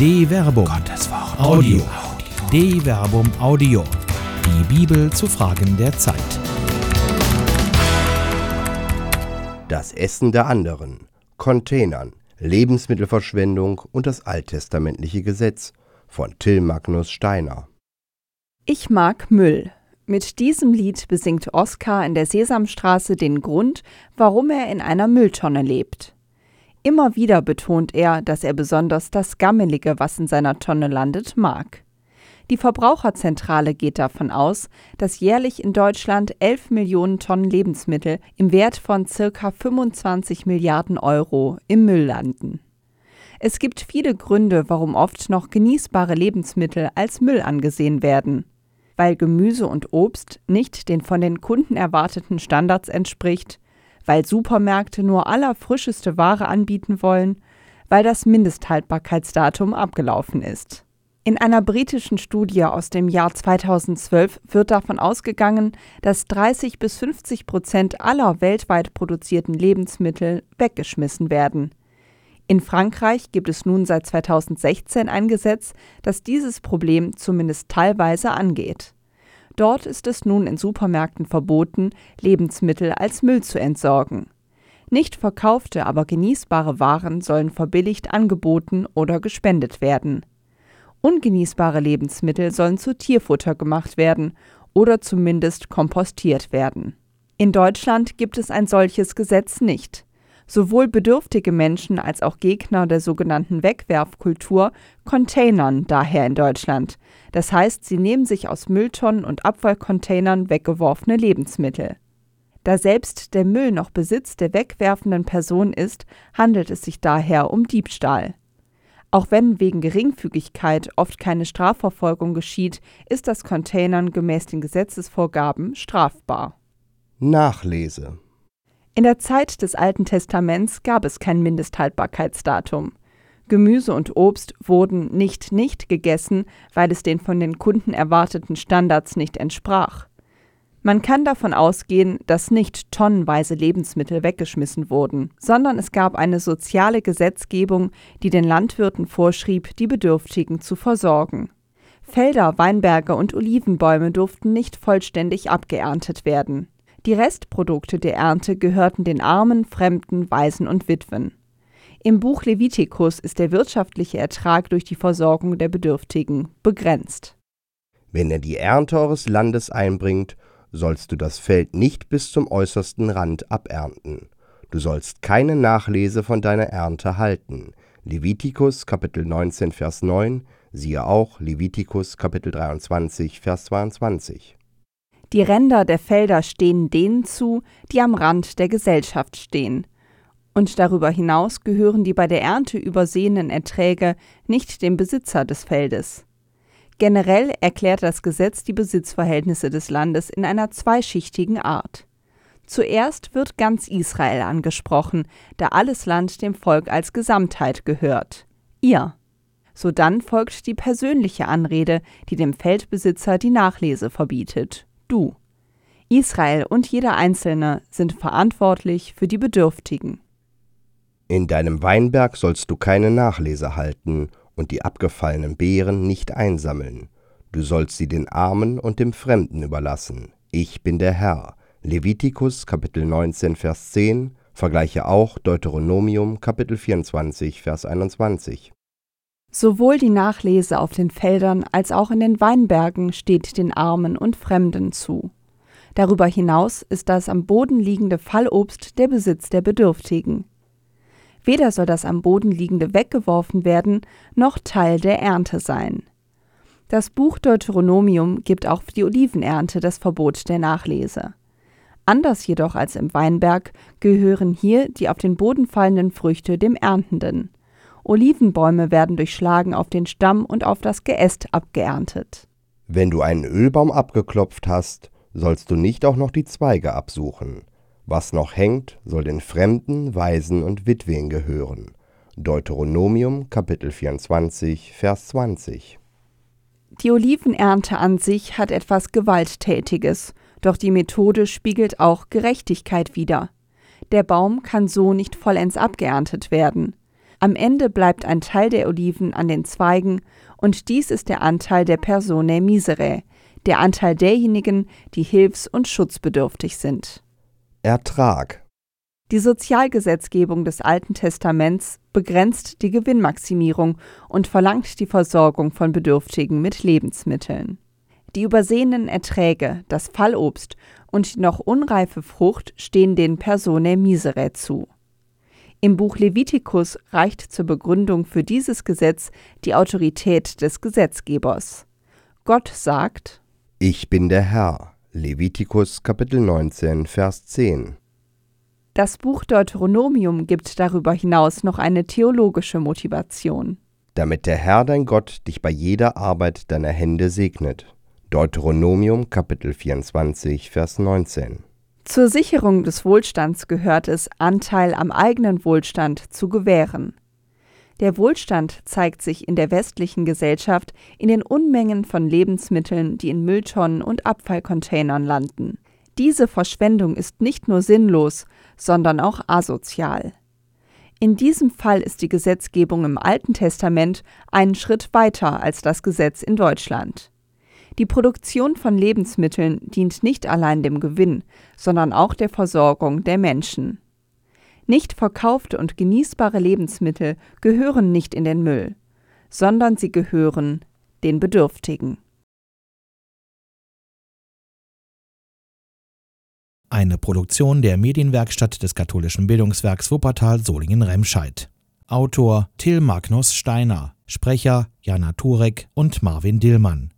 De Verbum. Gottes Wort. Audio. De Verbum Audio. Die Bibel zu Fragen der Zeit. Das Essen der anderen. Containern. Lebensmittelverschwendung und das alttestamentliche Gesetz von Till Magnus Steiner. Ich mag Müll. Mit diesem Lied besingt Oskar in der Sesamstraße den Grund, warum er in einer Mülltonne lebt. Immer wieder betont er, dass er besonders das Gammelige, was in seiner Tonne landet, mag. Die Verbraucherzentrale geht davon aus, dass jährlich in Deutschland 11 Millionen Tonnen Lebensmittel im Wert von ca. 25 Milliarden Euro im Müll landen. Es gibt viele Gründe, warum oft noch genießbare Lebensmittel als Müll angesehen werden. Weil Gemüse und Obst nicht den von den Kunden erwarteten Standards entspricht, weil Supermärkte nur allerfrischeste Ware anbieten wollen, weil das Mindesthaltbarkeitsdatum abgelaufen ist. In einer britischen Studie aus dem Jahr 2012 wird davon ausgegangen, dass 30 bis 50 Prozent aller weltweit produzierten Lebensmittel weggeschmissen werden. In Frankreich gibt es nun seit 2016 ein Gesetz, das dieses Problem zumindest teilweise angeht. Dort ist es nun in Supermärkten verboten, Lebensmittel als Müll zu entsorgen. Nicht verkaufte, aber genießbare Waren sollen verbilligt angeboten oder gespendet werden. Ungenießbare Lebensmittel sollen zu Tierfutter gemacht werden oder zumindest kompostiert werden. In Deutschland gibt es ein solches Gesetz nicht. Sowohl bedürftige Menschen als auch Gegner der sogenannten Wegwerfkultur containern daher in Deutschland. Das heißt, sie nehmen sich aus Mülltonnen und Abfallcontainern weggeworfene Lebensmittel. Da selbst der Müll noch Besitz der wegwerfenden Person ist, handelt es sich daher um Diebstahl. Auch wenn wegen Geringfügigkeit oft keine Strafverfolgung geschieht, ist das Containern gemäß den Gesetzesvorgaben strafbar. Nachlese in der Zeit des Alten Testaments gab es kein Mindesthaltbarkeitsdatum. Gemüse und Obst wurden nicht nicht gegessen, weil es den von den Kunden erwarteten Standards nicht entsprach. Man kann davon ausgehen, dass nicht tonnenweise Lebensmittel weggeschmissen wurden, sondern es gab eine soziale Gesetzgebung, die den Landwirten vorschrieb, die Bedürftigen zu versorgen. Felder, Weinberge und Olivenbäume durften nicht vollständig abgeerntet werden. Die Restprodukte der Ernte gehörten den Armen, Fremden, Waisen und Witwen. Im Buch Levitikus ist der wirtschaftliche Ertrag durch die Versorgung der Bedürftigen begrenzt. Wenn er die Ernte eures Landes einbringt, sollst du das Feld nicht bis zum äußersten Rand abernten. Du sollst keine Nachlese von deiner Ernte halten. Levitikus Kapitel 19 Vers 9, siehe auch Levitikus Kapitel 23 Vers 22. Die Ränder der Felder stehen denen zu, die am Rand der Gesellschaft stehen. Und darüber hinaus gehören die bei der Ernte übersehenen Erträge nicht dem Besitzer des Feldes. Generell erklärt das Gesetz die Besitzverhältnisse des Landes in einer zweischichtigen Art. Zuerst wird ganz Israel angesprochen, da alles Land dem Volk als Gesamtheit gehört. Ihr. Sodann folgt die persönliche Anrede, die dem Feldbesitzer die Nachlese verbietet du. Israel und jeder Einzelne sind verantwortlich für die Bedürftigen. In deinem Weinberg sollst du keine Nachlese halten und die abgefallenen Beeren nicht einsammeln. Du sollst sie den Armen und dem Fremden überlassen. Ich bin der Herr. Levitikus Kapitel 19 Vers 10, vergleiche auch Deuteronomium Kapitel 24 Vers 21. Sowohl die Nachlese auf den Feldern als auch in den Weinbergen steht den Armen und Fremden zu. Darüber hinaus ist das am Boden liegende Fallobst der Besitz der Bedürftigen. Weder soll das am Boden liegende weggeworfen werden, noch Teil der Ernte sein. Das Buch Deuteronomium gibt auch für die Olivenernte das Verbot der Nachlese. Anders jedoch als im Weinberg gehören hier die auf den Boden fallenden Früchte dem Erntenden. Olivenbäume werden durch Schlagen auf den Stamm und auf das Geäst abgeerntet. Wenn du einen Ölbaum abgeklopft hast, sollst du nicht auch noch die Zweige absuchen. Was noch hängt, soll den Fremden, Waisen und Witwen gehören. Deuteronomium Kapitel 24 Vers 20 Die Olivenernte an sich hat etwas Gewalttätiges, doch die Methode spiegelt auch Gerechtigkeit wider. Der Baum kann so nicht vollends abgeerntet werden. Am Ende bleibt ein Teil der Oliven an den Zweigen, und dies ist der Anteil der Personae miserae, der Anteil derjenigen, die hilfs- und schutzbedürftig sind. Ertrag. Die Sozialgesetzgebung des Alten Testaments begrenzt die Gewinnmaximierung und verlangt die Versorgung von Bedürftigen mit Lebensmitteln. Die übersehenen Erträge, das Fallobst und die noch unreife Frucht stehen den Personae miserae zu. Im Buch Levitikus reicht zur Begründung für dieses Gesetz die Autorität des Gesetzgebers. Gott sagt: Ich bin der Herr. Levitikus Kapitel 19, Vers 10. Das Buch Deuteronomium gibt darüber hinaus noch eine theologische Motivation. Damit der Herr dein Gott dich bei jeder Arbeit deiner Hände segnet. Deuteronomium Kapitel 24, Vers 19. Zur Sicherung des Wohlstands gehört es, Anteil am eigenen Wohlstand zu gewähren. Der Wohlstand zeigt sich in der westlichen Gesellschaft in den Unmengen von Lebensmitteln, die in Mülltonnen und Abfallcontainern landen. Diese Verschwendung ist nicht nur sinnlos, sondern auch asozial. In diesem Fall ist die Gesetzgebung im Alten Testament einen Schritt weiter als das Gesetz in Deutschland. Die Produktion von Lebensmitteln dient nicht allein dem Gewinn, sondern auch der Versorgung der Menschen. Nicht verkaufte und genießbare Lebensmittel gehören nicht in den Müll, sondern sie gehören den Bedürftigen. Eine Produktion der Medienwerkstatt des katholischen Bildungswerks Wuppertal Solingen-Remscheid. Autor Till Magnus Steiner, Sprecher Jana Turek und Marvin Dillmann.